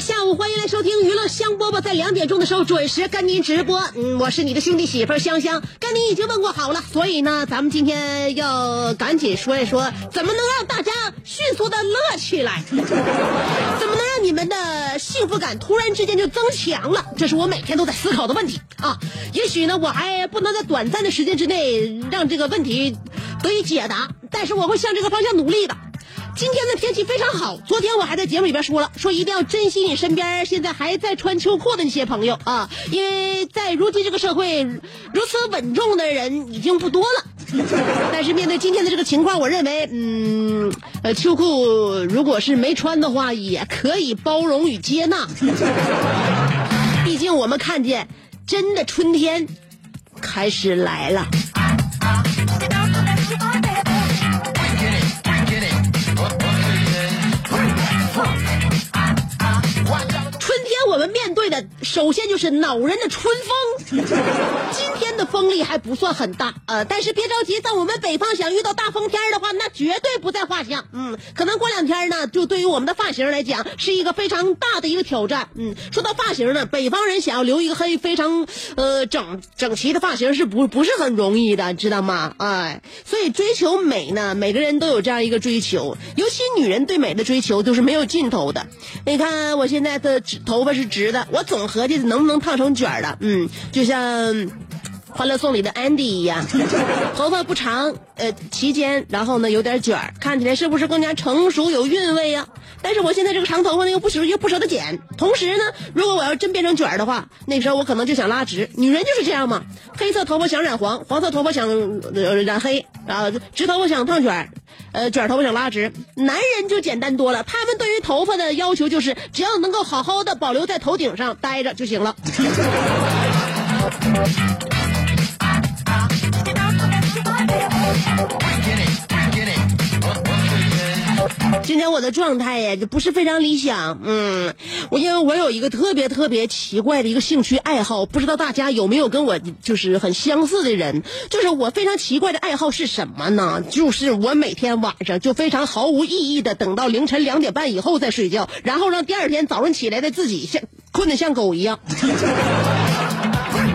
下午欢迎来收听娱乐香饽饽，在两点钟的时候准时跟您直播。嗯，我是你的兄弟媳妇香香，跟您已经问过好了，所以呢，咱们今天要赶紧说一说，怎么能让大家迅速的乐起来，怎么能让你们的幸福感突然之间就增强了？这是我每天都在思考的问题啊。也许呢，我还不能在短暂的时间之内让这个问题得以解答，但是我会向这个方向努力的。今天的天气非常好，昨天我还在节目里边说了，说一定要珍惜你身边现在还在穿秋裤的那些朋友啊，因为在如今这个社会，如此稳重的人已经不多了。但是面对今天的这个情况，我认为，嗯，呃，秋裤如果是没穿的话，也可以包容与接纳。毕竟我们看见真的春天开始来了。面对的首先就是恼人的春风，今天的风力还不算很大，呃，但是别着急，在我们北方想遇到大风天的话，那绝对不在话下。嗯，可能过两天呢，就对于我们的发型来讲是一个非常大的一个挑战。嗯，说到发型呢，北方人想要留一个黑非常呃整整齐的发型是不不是很容易的，知道吗？哎，所以追求美呢，每个人都有这样一个追求，尤其女人对美的追求都是没有尽头的。你看我现在的直头发是直的，我总和计能不能烫成卷儿的，嗯，就像《欢乐颂》里的 Andy 一样，头发不长，呃，齐肩，然后呢有点卷儿，看起来是不是更加成熟有韵味呀？但是我现在这个长头发呢又不舍又不舍得剪，同时呢，如果我要真变成卷儿的话，那时候我可能就想拉直。女人就是这样嘛，黑色头发想染黄，黄色头发想、呃、染黑，啊，直头发想烫卷儿，呃，卷儿头发想拉直。男人就简单多了，他们对于头发的要求就是只要能够好好的保留在头顶上待着就行了。今天我的状态呀，就不是非常理想。嗯，我因为我有一个特别特别奇怪的一个兴趣爱好，不知道大家有没有跟我就是很相似的人？就是我非常奇怪的爱好是什么呢？就是我每天晚上就非常毫无意义的等到凌晨两点半以后再睡觉，然后让第二天早上起来的自己像困得像狗一样。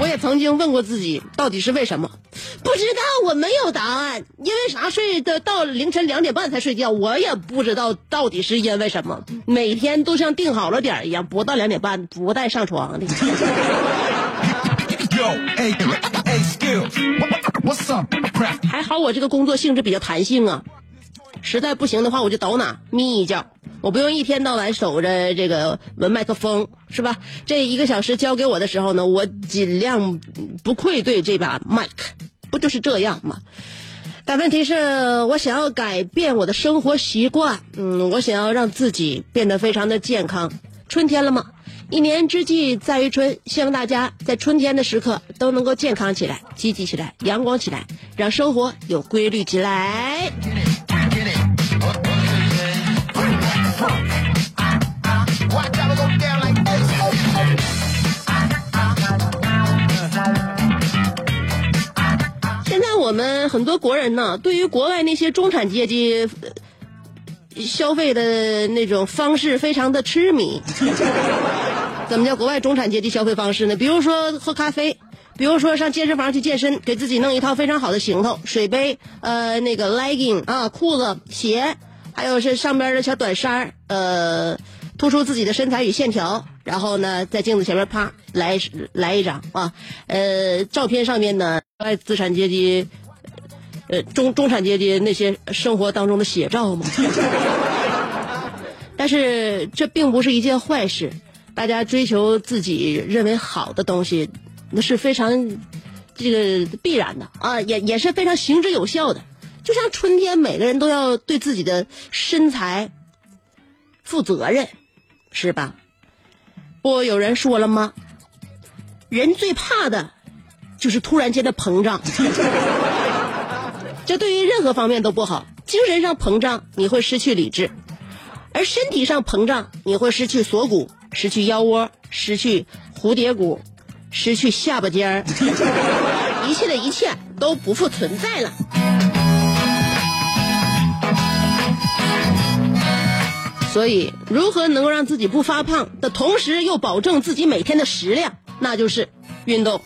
我也曾经问过自己，到底是为什么？不知道，我没有答案。因为啥睡的到凌晨两点半才睡觉，我也不知道到底是因为什么。每天都像定好了点儿一样，不到两点半不带上床的。还好我这个工作性质比较弹性啊，实在不行的话我就倒哪眯一觉，我不用一天到晚守着这个麦克风，是吧？这一个小时交给我的时候呢，我尽量不愧对这把麦克，不就是这样吗？但问题是我想要改变我的生活习惯，嗯，我想要让自己变得非常的健康。春天了嘛，一年之计在于春，希望大家在春天的时刻都能够健康起来、积极起来、阳光起来，让生活有规律起来。很多国人呢，对于国外那些中产阶级消费的那种方式非常的痴迷。怎么叫国外中产阶级消费方式呢？比如说喝咖啡，比如说上健身房去健身，给自己弄一套非常好的行头，水杯，呃，那个 legging 啊，裤子、鞋，还有是上边的小短衫儿，呃，突出自己的身材与线条。然后呢，在镜子前面啪来来一张啊，呃，照片上面呢，在资产阶级，呃，中中产阶级那些生活当中的写照嘛。但是这并不是一件坏事，大家追求自己认为好的东西，那是非常这个必然的啊，也也是非常行之有效的。就像春天，每个人都要对自己的身材负责任，是吧？不，有人说了吗？人最怕的，就是突然间的膨胀，这对于任何方面都不好。精神上膨胀，你会失去理智。而身体上膨胀，你会失去锁骨，失去腰窝，失去蝴蝶骨，失去下巴尖儿，一切的一切都不复存在了。所以，如何能够让自己不发胖的同时又保证自己每天的食量，那就是运动。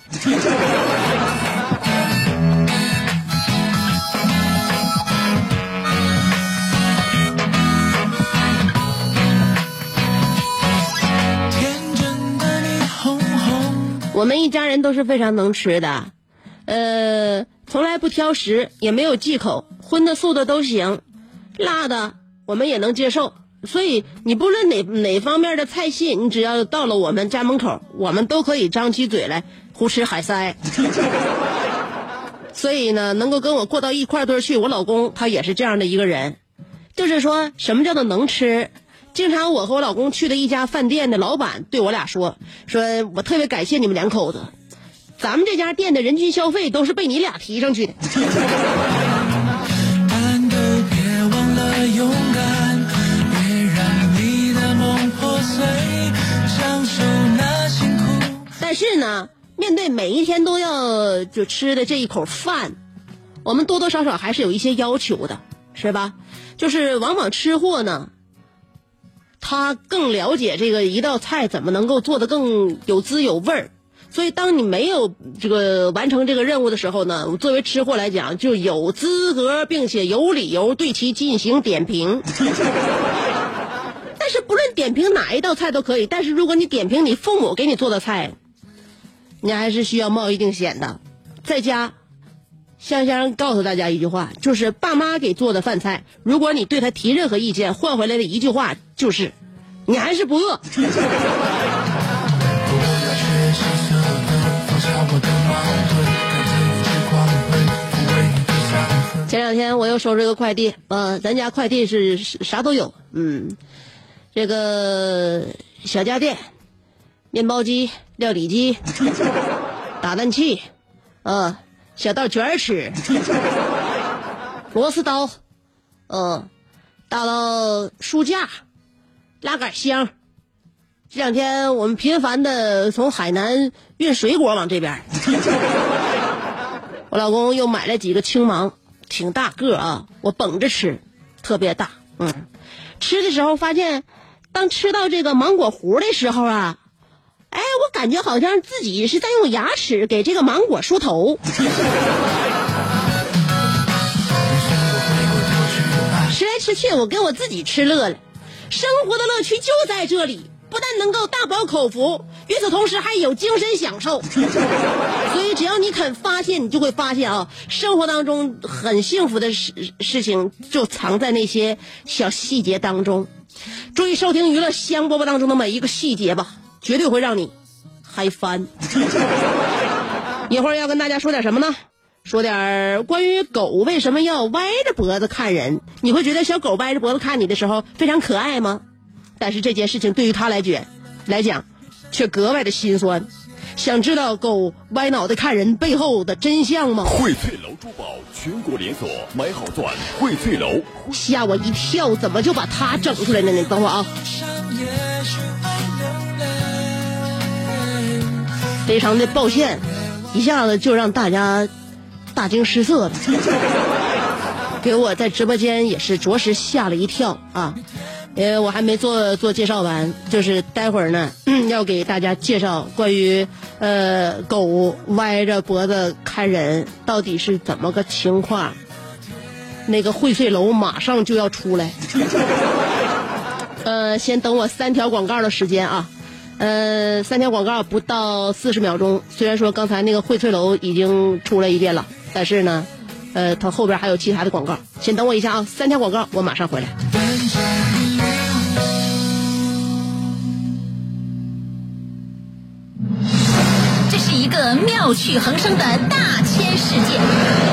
我们一家人都是非常能吃的，呃，从来不挑食，也没有忌口，荤的素的都行，辣的我们也能接受。所以你不论哪哪方面的菜系，你只要到了我们家门口，我们都可以张起嘴来胡吃海塞。所以呢，能够跟我过到一块堆去，我老公他也是这样的一个人，就是说什么叫做能吃。经常我和我老公去的一家饭店的老板对我俩说：“说我特别感谢你们两口子，咱们这家店的人均消费都是被你俩提上去的。”但是呢，面对每一天都要就吃的这一口饭，我们多多少少还是有一些要求的，是吧？就是往往吃货呢。他更了解这个一道菜怎么能够做得更有滋有味儿，所以当你没有这个完成这个任务的时候呢，作为吃货来讲，就有资格并且有理由对其进行点评。但是不论点评哪一道菜都可以，但是如果你点评你父母给你做的菜，你还是需要冒一定险的。在家，香香告诉大家一句话，就是爸妈给做的饭菜，如果你对他提任何意见，换回来的一句话就是。你还是不饿。前两天我又收这个快递，呃，咱家快递是啥都有，嗯，这个小家电、面包机、料理机、打蛋器，呃，小到卷尺、螺丝刀，嗯，大到书架。拉杆箱，这两天我们频繁的从海南运水果往这边。我老公又买了几个青芒，挺大个啊，我捧着吃，特别大。嗯，吃的时候发现，当吃到这个芒果核的时候啊，哎，我感觉好像自己是在用牙齿给这个芒果梳头。吃来吃去，我跟我自己吃乐了。生活的乐趣就在这里，不但能够大饱口福，与此同时还有精神享受。所以，只要你肯发现，你就会发现啊，生活当中很幸福的事事情就藏在那些小细节当中。注意收听娱乐香饽饽当中的每一个细节吧，绝对会让你嗨翻。一会儿要跟大家说点什么呢？说点关于狗为什么要歪着脖子看人？你会觉得小狗歪着脖子看你的时候非常可爱吗？但是这件事情对于它来讲，来讲，却格外的心酸。想知道狗歪脑袋看人背后的真相吗？荟萃楼珠宝全国连锁，买好钻，荟萃楼。吓我一跳，怎么就把它整出来了呢？等会儿啊。非常的抱歉，一下子就让大家。大惊失色的，给我在直播间也是着实吓了一跳啊！呃，我还没做做介绍完，就是待会儿呢，要给大家介绍关于呃狗歪着脖子看人到底是怎么个情况。那个荟萃楼马上就要出来，呃，先等我三条广告的时间啊，呃，三条广告不到四十秒钟。虽然说刚才那个荟萃楼已经出来一遍了，但是呢，呃，它后边还有其他的广告，先等我一下啊，三条广告，我马上回来。这是一个妙趣横生的大千世界。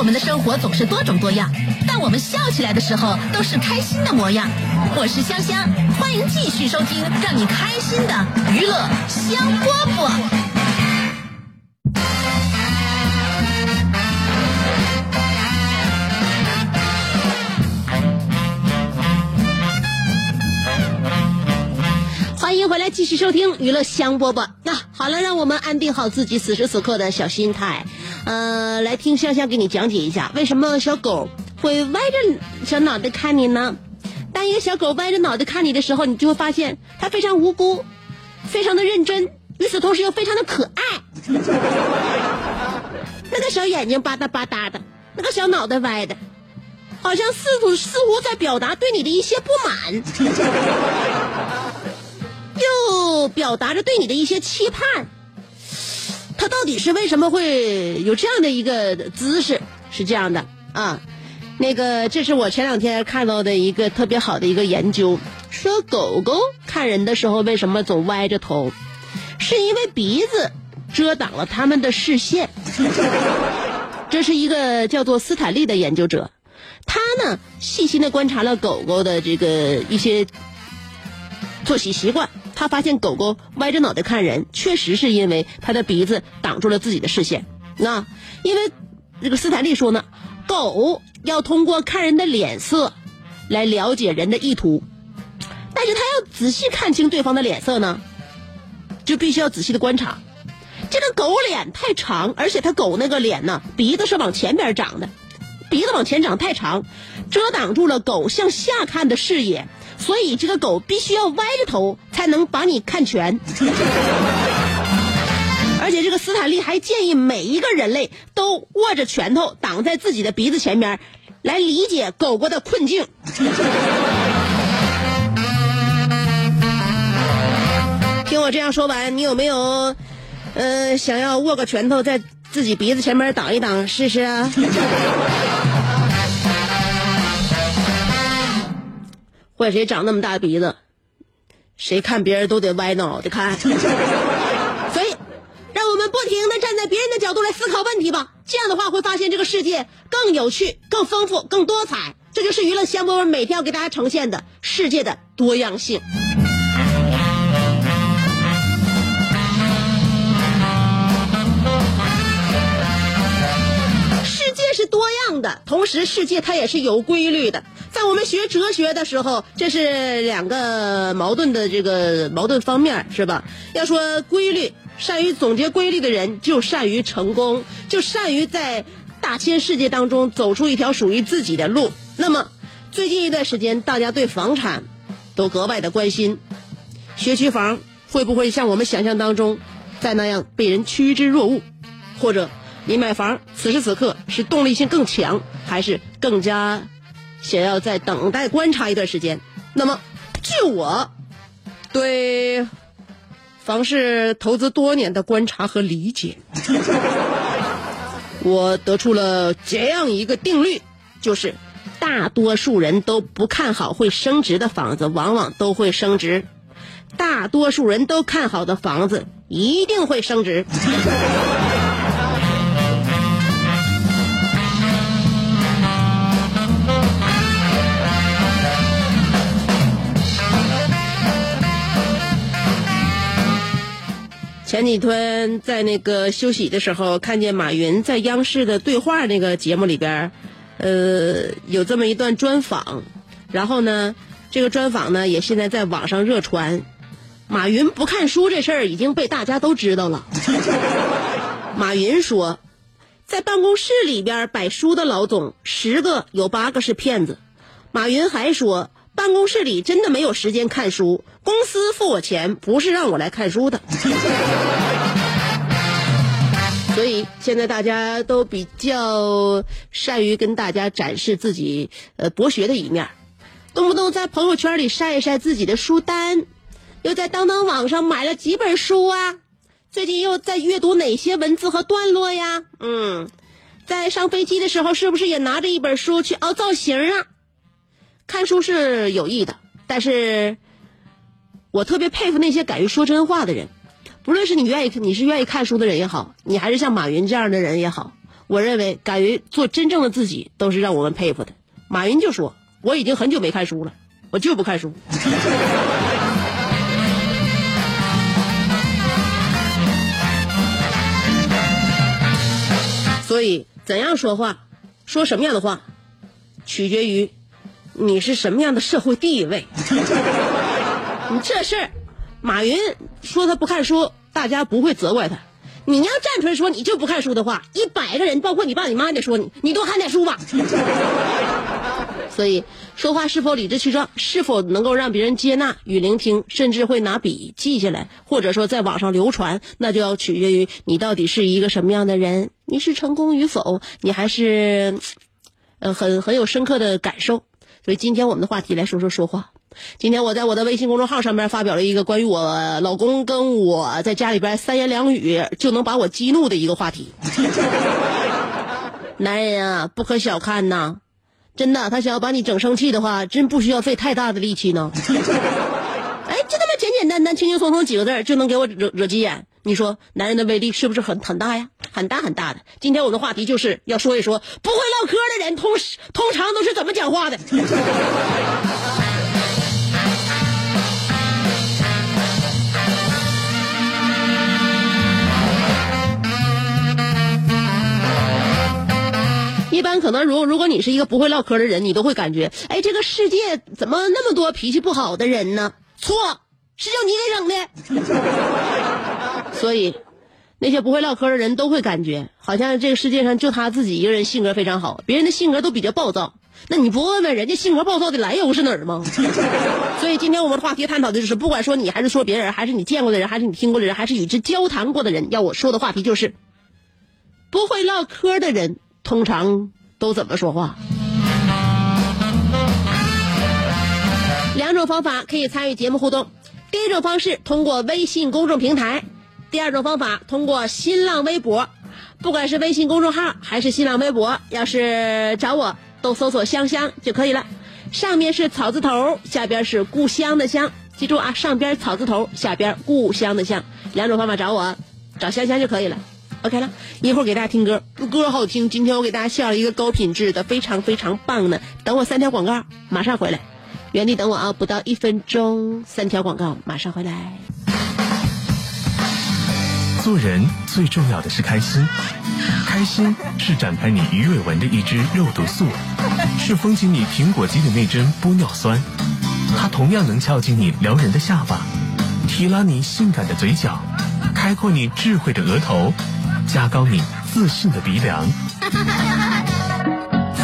我们的生活总是多种多样，但我们笑起来的时候都是开心的模样。我是香香，欢迎继续收听让你开心的娱乐香饽饽。欢迎回来，继续收听娱乐香饽饽。那、好了，让我们安定好自己此时此刻的小心态，呃，来听香香给你讲解一下，为什么小狗会歪着小脑袋看你呢？当一个小狗歪着脑袋看你的时候，你就会发现它非常无辜，非常的认真，与此同时又非常的可爱。那个小眼睛吧嗒吧嗒的，那个小脑袋歪的，好像似乎似乎在表达对你的一些不满。又表达着对你的一些期盼。他到底是为什么会有这样的一个姿势？是这样的啊，那个这是我前两天看到的一个特别好的一个研究，说狗狗看人的时候为什么总歪着头，是因为鼻子遮挡了它们的视线。这是一个叫做斯坦利的研究者，他呢细心的观察了狗狗的这个一些作息习惯。他发现狗狗歪着脑袋看人，确实是因为它的鼻子挡住了自己的视线。那因为这个斯坦利说呢，狗要通过看人的脸色来了解人的意图，但是他要仔细看清对方的脸色呢，就必须要仔细的观察。这个狗脸太长，而且它狗那个脸呢，鼻子是往前边长的，鼻子往前长太长，遮挡住了狗向下看的视野。所以这个狗必须要歪着头才能把你看全，而且这个斯坦利还建议每一个人类都握着拳头挡在自己的鼻子前面，来理解狗狗的困境。听我这样说完，你有没有呃想要握个拳头在自己鼻子前面挡一挡试试啊？怪谁长那么大鼻子，谁看别人都得歪脑袋看。所以，让我们不停的站在别人的角度来思考问题吧。这样的话，会发现这个世界更有趣、更丰富、更多彩。这就是娱乐香饽饽每天要给大家呈现的世界的多样性。是多样的，同时世界它也是有规律的。在我们学哲学的时候，这是两个矛盾的这个矛盾方面，是吧？要说规律，善于总结规律的人就善于成功，就善于在大千世界当中走出一条属于自己的路。那么，最近一段时间，大家对房产都格外的关心，学区房会不会像我们想象当中，再那样被人趋之若鹜？或者，你买房此时此刻是动力性更强，还是更加？想要再等待观察一段时间，那么，据我对房市投资多年的观察和理解，我得出了这样一个定律，就是大多数人都不看好会升值的房子，往往都会升值；大多数人都看好的房子，一定会升值。前几天在那个休息的时候，看见马云在央视的对话那个节目里边，呃，有这么一段专访，然后呢，这个专访呢也现在在网上热传。马云不看书这事儿已经被大家都知道了。马云说，在办公室里边摆书的老总，十个有八个是骗子。马云还说，办公室里真的没有时间看书，公司付我钱不是让我来看书的。所以现在大家都比较善于跟大家展示自己呃博学的一面，动不动在朋友圈里晒一晒自己的书单。又在当当网上买了几本书啊？最近又在阅读哪些文字和段落呀？嗯，在上飞机的时候是不是也拿着一本书去凹造型啊？看书是有益的，但是我特别佩服那些敢于说真话的人。不论是你愿意，你是愿意看书的人也好，你还是像马云这样的人也好，我认为敢于做真正的自己，都是让我们佩服的。马云就说：“我已经很久没看书了，我就不看书。”所以，怎样说话，说什么样的话，取决于你是什么样的社会地位。你这事儿，马云说他不看书，大家不会责怪他。你要站出来说你就不看书的话，一百个人，包括你爸你妈也说你，你多看点书吧。所以，说话是否理直气壮，是否能够让别人接纳与聆听，甚至会拿笔记下来，或者说在网上流传，那就要取决于你到底是一个什么样的人。你是成功与否，你还是，呃，很很有深刻的感受。所以今天我们的话题来说说说话。今天我在我的微信公众号上面发表了一个关于我老公跟我在家里边三言两语就能把我激怒的一个话题。男人啊，不可小看呐，真的，他想要把你整生气的话，真不需要费太大的力气呢。简简单单、轻轻松松几个字就能给我惹惹急眼。你说男人的威力是不是很很大呀？很大很大的。今天我的话题就是要说一说不会唠嗑的人，通通常都是怎么讲话的。一般可能，如如果你是一个不会唠嗑的人，你都会感觉，哎，这个世界怎么那么多脾气不好的人呢？错，是叫你给整的。所以，那些不会唠嗑的人都会感觉，好像这个世界上就他自己一个人性格非常好，别人的性格都比较暴躁。那你不问问人家性格暴躁的来由是哪儿吗？所以今天我们的话题探讨的就是，不管说你还是说别人，还是你见过的人，还是你听过的人，还是与之交谈过的人，要我说的话题就是，不会唠嗑的人通常都怎么说话？两种方法可以参与节目互动，第一种方式通过微信公众平台。第二种方法，通过新浪微博，不管是微信公众号还是新浪微博，要是找我都搜索“香香”就可以了。上面是草字头，下边是故乡的乡，记住啊，上边草字头，下边故乡的乡，两种方法找我，找香香就可以了。OK 了，一会儿给大家听歌，歌好听。今天我给大家下了一个高品质的，非常非常棒的。等我三条广告，马上回来，原地等我啊，不到一分钟，三条广告，马上回来。做人最重要的是开心，开心是展开你鱼尾纹的一支肉毒素，是封紧你苹果肌的那针玻尿酸，它同样能翘起你撩人的下巴，提拉你性感的嘴角，开阔你智慧的额头，加高你自信的鼻梁。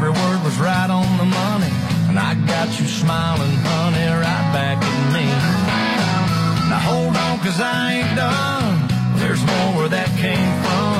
Every word was right on the money. And I got you smiling, honey, right back at me. Now hold on, cause I ain't done. There's more where that came from.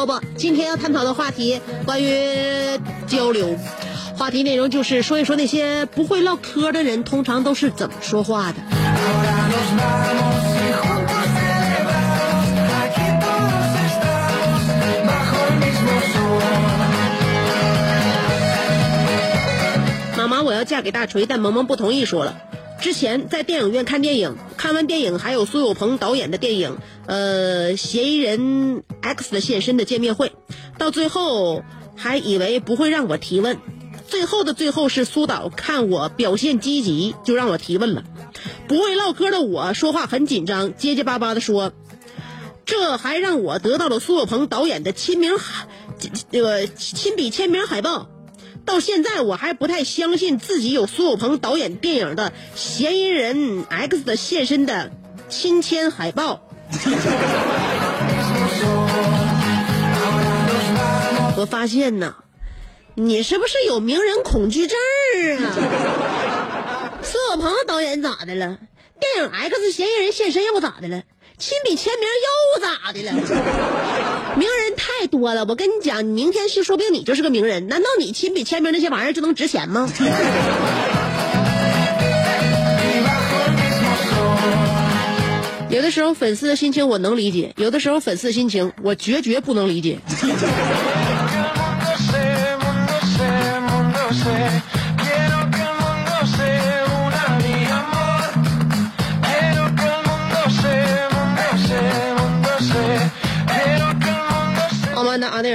饽饽。今天要探讨的话题关于交流，话题内容就是说一说那些不会唠嗑的人通常都是怎么说话的。妈妈，我要嫁给大锤，但萌萌不同意，说了。之前在电影院看电影，看完电影还有苏有朋导演的电影，呃，嫌疑人 X 的现身的见面会，到最后还以为不会让我提问，最后的最后是苏导看我表现积极，就让我提问了。不会唠嗑的我说话很紧张，结结巴巴的说：“这还让我得到了苏有朋导演的亲名海，这个亲笔签名海报。到现在我还不太相信自己有苏有朋导演电影的嫌疑人 X 的现身的亲签海报。”我发现呐，你是不是有名人恐惧症啊？苏有朋导演咋的了？电影《X 嫌疑人现身》又咋的了？亲笔签名又咋的了？名人太多了，我跟你讲，你明天是说不定你就是个名人。难道你亲笔签名那些玩意儿就能值钱吗？有的时候粉丝的心情我能理解，有的时候粉丝的心情我绝绝不能理解。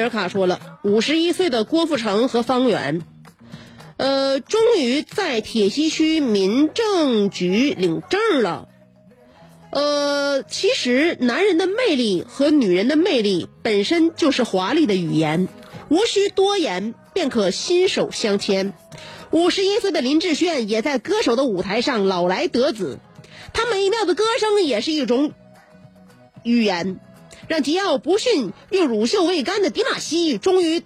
尔卡说了，五十一岁的郭富城和方圆，呃，终于在铁西区民政局领证了。呃，其实男人的魅力和女人的魅力本身就是华丽的语言，无需多言便可心手相牵。五十一岁的林志炫也在歌手的舞台上老来得子，他美妙的歌声也是一种语言，让桀骜不驯又乳臭未干的迪玛希终于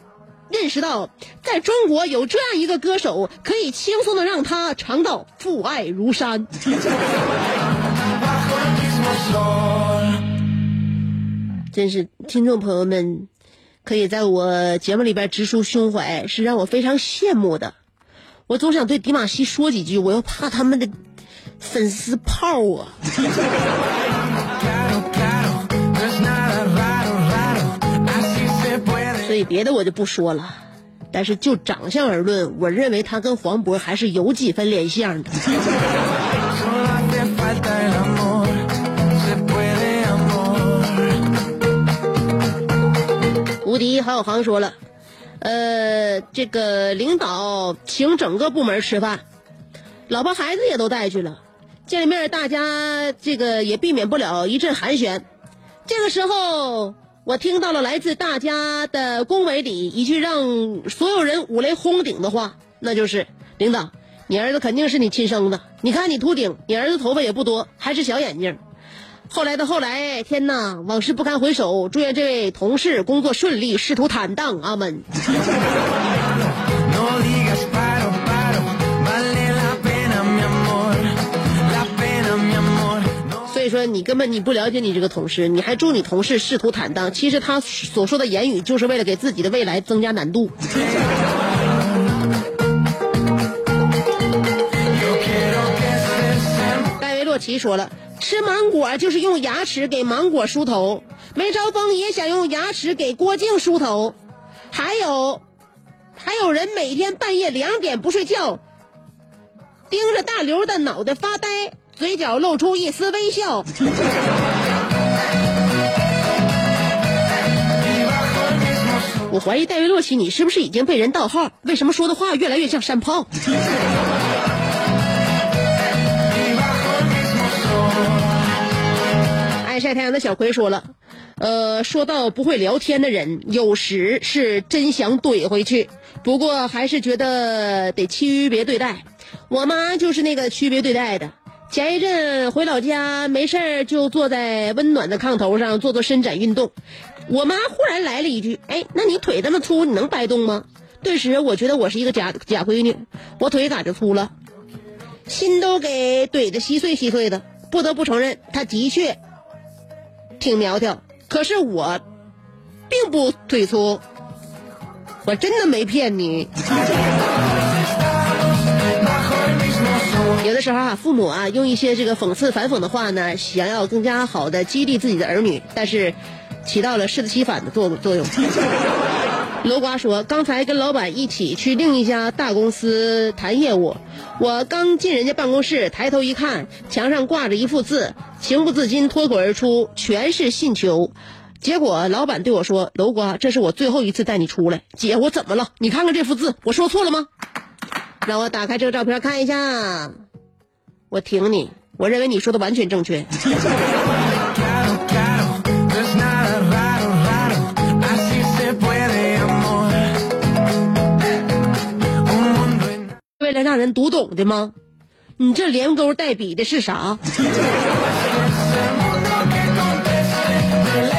认识到，在中国有这样一个歌手，可以轻松的让他尝到父爱如山。真是听众朋友们，可以在我节目里边直抒胸怀，是让我非常羡慕的。我总想对迪玛希说几句，我又怕他们的粉丝泡我。别的我就不说了，但是就长相而论，我认为他跟黄渤还是有几分脸像的。无敌郝小航说了，呃，这个领导请整个部门吃饭，老婆孩子也都带去了，见了面大家这个也避免不了一阵寒暄。这个时候，我听到了来自大家的恭维里一句让所有人五雷轰顶的话，那就是：领导，你儿子肯定是你亲生的，你看你秃顶，你儿子头发也不多，还是小眼睛。后来的后来，天呐，往事不堪回首。祝愿这位同事工作顺利，仕途坦荡。阿门。你根本你不了解你这个同事，你还祝你同事仕途坦荡。其实他所说的言语，就是为了给自己的未来增加难度。戴维洛奇说了。吃芒果就是用牙齿给芒果梳头，梅超风也想用牙齿给郭靖梳头，还有，还有人每天半夜两点不睡觉，盯着大刘的脑袋发呆，嘴角露出一丝微笑。我怀疑戴维洛奇，你是不是已经被人盗号？为什么说的话越来越像山炮？爱晒太阳的小葵说了，呃，说到不会聊天的人，有时是真想怼回去，不过还是觉得得区别对待。我妈就是那个区别对待的。前一阵回老家，没事儿就坐在温暖的炕头上做做伸展运动。我妈忽然来了一句：“哎，那你腿这么粗，你能掰动吗？”顿时我觉得我是一个假假闺女，我腿咋就粗了？心都给怼的稀碎稀碎的。不得不承认，她的确。挺苗条，可是我并不腿粗，我真的没骗你。有的时候啊，父母啊，用一些这个讽刺反讽的话呢，想要更加好的激励自己的儿女，但是起到了适得其反的作作用。楼瓜说，刚才跟老板一起去另一家大公司谈业务，我刚进人家办公室，抬头一看，墙上挂着一幅字，情不自禁脱口而出，全是信求。结果老板对我说：“楼瓜，这是我最后一次带你出来。”姐，我怎么了？你看看这幅字，我说错了吗？让我打开这个照片看一下。我挺你，我认为你说的完全正确。为了让人读懂的吗？你这连勾带笔的是啥？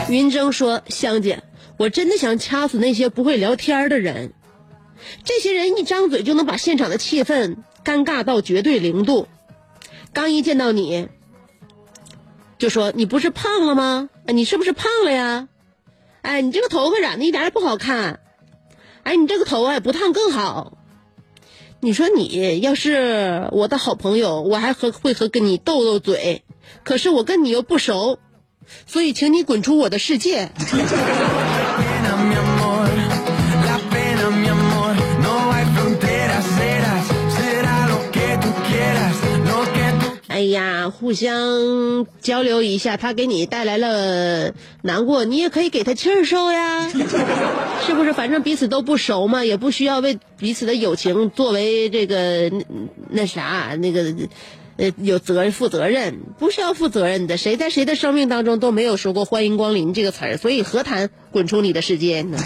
云峥说：“香姐，我真的想掐死那些不会聊天的人。这些人一张嘴就能把现场的气氛尴尬到绝对零度。刚一见到你，就说你不是胖了吗？你是不是胖了呀？哎，你这个头发染的一点也不好看。哎，你这个头发不烫更好。你说你要是我的好朋友，我还和会和跟你斗斗嘴。可是我跟你又不熟，所以请你滚出我的世界。”呀，互相交流一下，他给你带来了难过，你也可以给他气儿受呀，是不是？反正彼此都不熟嘛，也不需要为彼此的友情作为这个那啥那个呃有责任负责任，不需要负责任的。谁在谁的生命当中都没有说过“欢迎光临”这个词儿，所以何谈滚出你的世界呢？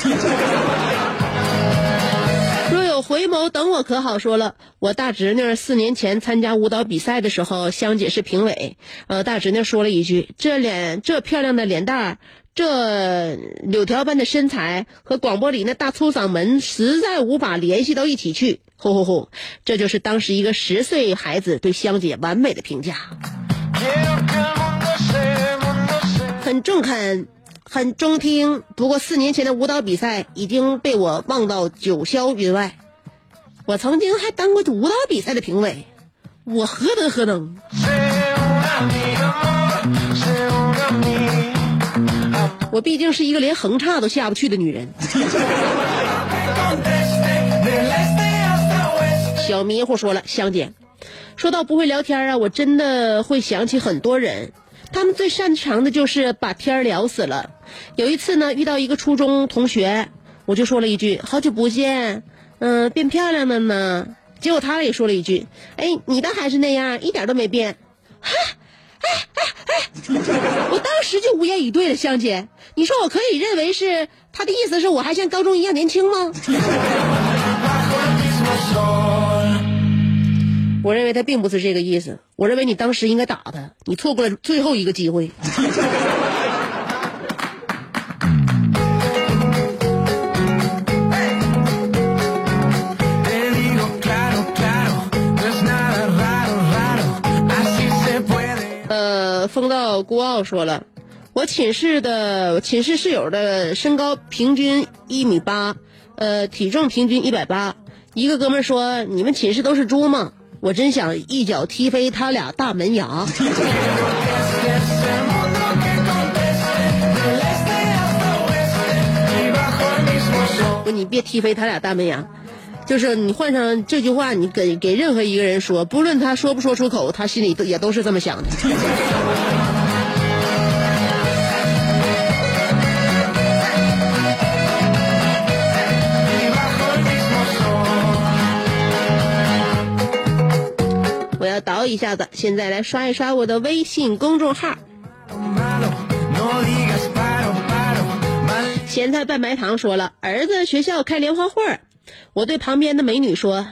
回眸等我可好说了，我大侄女四年前参加舞蹈比赛的时候，香姐是评委。呃，大侄女说了一句：“这脸，这漂亮的脸蛋儿，这柳条般的身材，和广播里那大粗嗓门，实在无法联系到一起去。”吼吼吼，这就是当时一个十岁孩子对香姐完美的评价，很中肯，很中听。不过四年前的舞蹈比赛已经被我忘到九霄云外。我曾经还当过舞蹈比赛的评委，我何德何能？我毕竟是一个连横叉都下不去的女人。小迷糊说了，香姐，说到不会聊天啊，我真的会想起很多人，他们最擅长的就是把天聊死了。有一次呢，遇到一个初中同学，我就说了一句：“好久不见。”嗯，变漂亮了呢。结果他也说了一句：“哎，你的还是那样，一点都没变。”哈，哎哎哎！我当时就无言以对了。香姐，你说我可以认为是他的意思是我还像高中一样年轻吗？我认为他并不是这个意思。我认为你当时应该打他，你错过了最后一个机会。风到孤傲说了，我寝室的寝室室友的身高平均一米八，呃，体重平均一百八。一个哥们说：“你们寝室都是猪吗？”我真想一脚踢飞他俩大门牙。不，你别踢飞他俩大门牙，就是你换上这句话，你给给任何一个人说，不论他说不说出口，他心里都也都是这么想的。我要倒一下子，现在来刷一刷我的微信公众号。咸菜拌白糖说了，儿子学校开联欢会我对旁边的美女说：“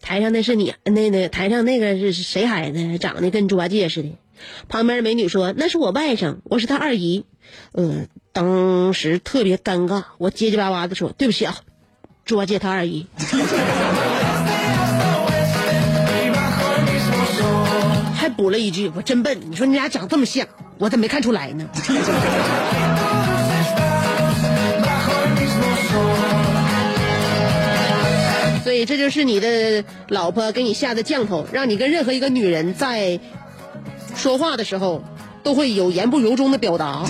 台上那是你，那那台上那个是谁孩子？长得跟猪八戒似的。”旁边美女说：“那是我外甥，我是他二姨。”呃，当时特别尴尬，我结结巴巴的说：“对不起啊，猪八戒他二姨。”还补了一句：“我真笨，你说你俩长这么像，我咋没看出来呢？” 这就是你的老婆给你下的降头，让你跟任何一个女人在说话的时候都会有言不由衷的表达。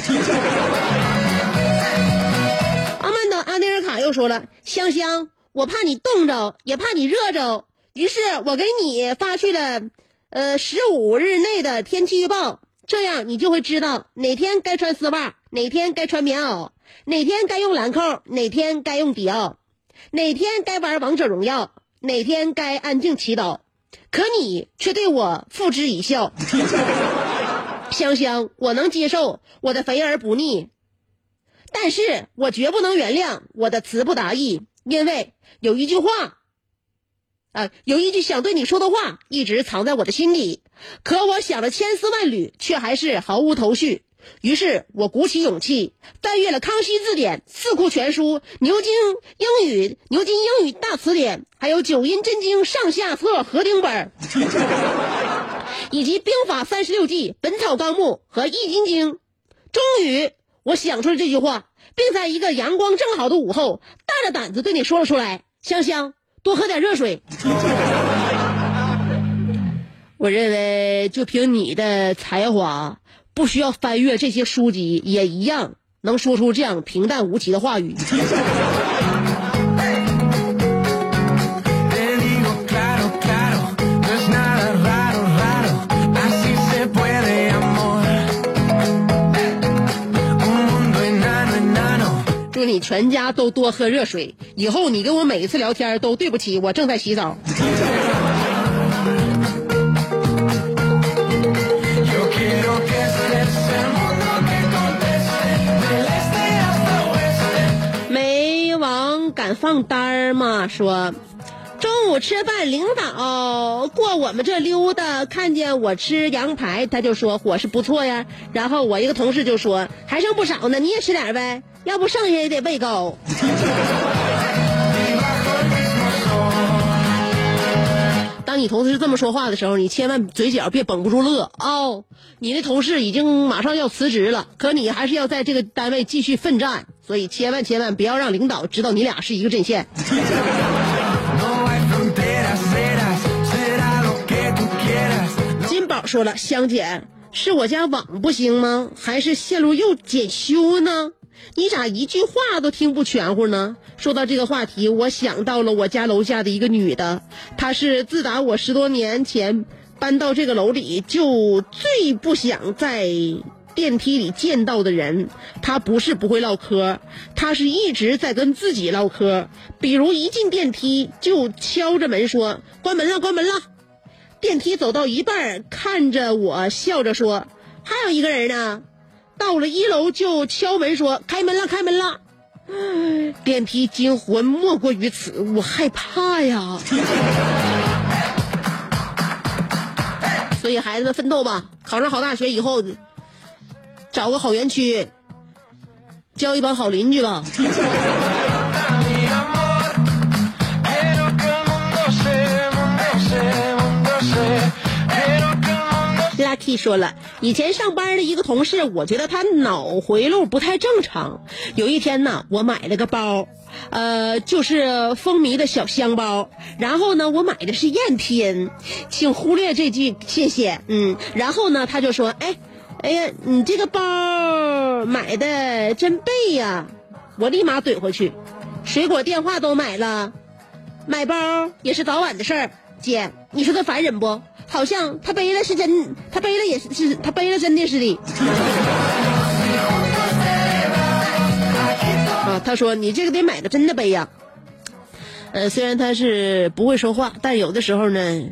阿曼达阿内尔卡又说了：“香香，我怕你冻着，也怕你热着，于是我给你发去了。”呃，十五日内的天气预报，这样你就会知道哪天该穿丝袜，哪天该穿棉袄，哪天该用兰蔻，哪天该用迪奥，哪天该玩王者荣耀，哪天该安静祈祷，可你却对我付之一笑。香香，我能接受我的肥而不腻，但是我绝不能原谅我的词不达意，因为有一句话，啊，有一句想对你说的话一直藏在我的心里，可我想了千丝万缕，却还是毫无头绪。于是我鼓起勇气，翻阅了《康熙字典》《四库全书》《牛津英语》《牛津英语大词典》，还有《九阴真经》上下册合订本，以及《兵法三十六计》《本草纲目》和《易筋经》。终于，我想出了这句话，并在一个阳光正好的午后，大着胆子对你说了出来：“香香，多喝点热水。”我认为，就凭你的才华。不需要翻阅这些书籍，也一样能说出这样平淡无奇的话语。祝你全家都多喝热水，以后你跟我每一次聊天都对不起，我正在洗澡。敢放单儿吗？说中午吃饭，领导过我们这溜达，看见我吃羊排，他就说伙食不错呀。然后我一个同事就说还剩不少呢，你也吃点呗，要不剩下也得喂狗。当你同事这么说话的时候，你千万嘴角别绷不住乐哦。你的同事已经马上要辞职了，可你还是要在这个单位继续奋战，所以千万千万不要让领导知道你俩是一个阵线。金宝说了，香姐，是我家网不行吗？还是线路又检修呢？你咋一句话都听不全乎呢？说到这个话题，我想到了我家楼下的一个女的，她是自打我十多年前搬到这个楼里就最不想在电梯里见到的人。她不是不会唠嗑，她是一直在跟自己唠嗑。比如一进电梯就敲着门说：“关门了，关门了。”电梯走到一半，看着我笑着说：“还有一个人呢。”到了一楼就敲门说：“开门了，开门了。”电梯惊魂莫过于此，我害怕呀。所以孩子们奋斗吧，考上好大学以后，找个好园区，交一帮好邻居吧。T 说了，以前上班的一个同事，我觉得他脑回路不太正常。有一天呢，我买了个包，呃，就是风靡的小香包。然后呢，我买的是赝品，请忽略这句，谢谢。嗯，然后呢，他就说，哎，哎呀，你这个包买的真背呀！我立马怼回去，水果电话都买了，买包也是早晚的事儿。姐，你说他烦人不？好像他背了是真，他背了也是是，他背了真的似的。啊，他说你这个得买个真的背呀。呃，虽然他是不会说话，但有的时候呢，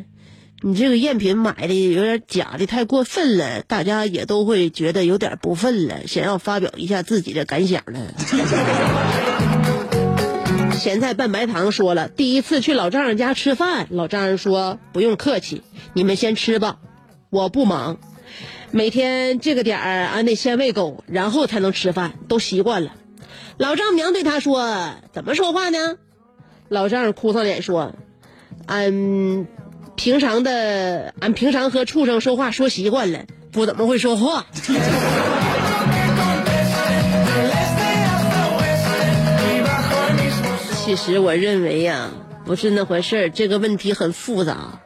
你这个赝品买的有点假的太过分了，大家也都会觉得有点不忿了，想要发表一下自己的感想了。咸菜拌白糖说了，第一次去老丈人家吃饭，老丈人说不用客气，你们先吃吧，我不忙。每天这个点儿俺得先喂狗，然后才能吃饭，都习惯了。老丈母娘对他说：“怎么说话呢？”老丈人哭丧脸说：“俺平常的，俺平常和畜生说话说习惯了，不怎么会说话。”其实我认为呀，不是那回事儿。这个问题很复杂，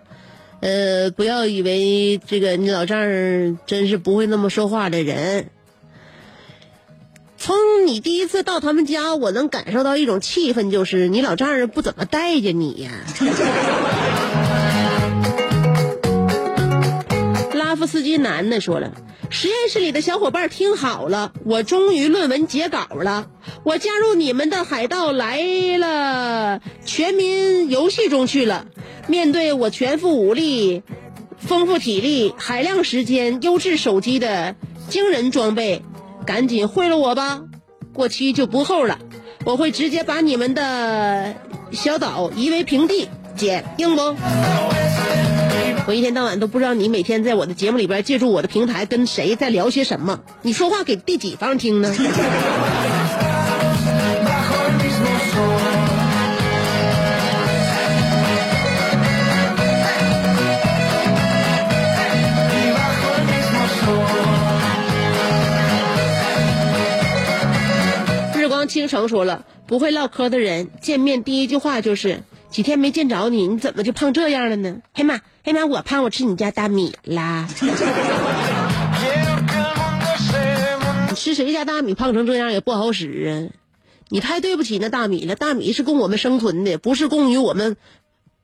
呃，不要以为这个你老丈人真是不会那么说话的人。从你第一次到他们家，我能感受到一种气氛，就是你老丈人不怎么待见你呀。拉夫斯基男的说了。实验室里的小伙伴听好了，我终于论文截稿了。我加入你们的海盗来了全民游戏中去了。面对我全副武力、丰富体力、海量时间、优质手机的惊人装备，赶紧贿赂我吧！过期就不候了，我会直接把你们的小岛夷为平地。姐，硬不？我一天到晚都不知道你每天在我的节目里边借助我的平台跟谁在聊些什么。你说话给第几方听呢？日光倾城说了，不会唠嗑的人见面第一句话就是几天没见着你，你怎么就胖这样了呢？黑妈，黑妈，我胖，我吃你家大米啦。你吃谁家大米胖成这样也不好使啊！你太对不起那大米了，大米是供我们生存的，不是供于我们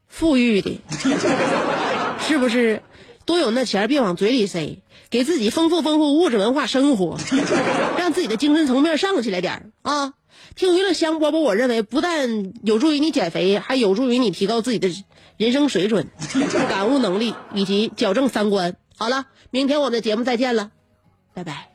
富裕的，是不是？多有那钱别往嘴里塞，给自己丰富丰富物质文化生活，让自己的精神层面上起来点儿啊！听娱乐香饽饽，我认为不但有助于你减肥，还有助于你提高自己的人生水准、感悟能力以及矫正三观。好了，明天我们的节目再见了，拜拜。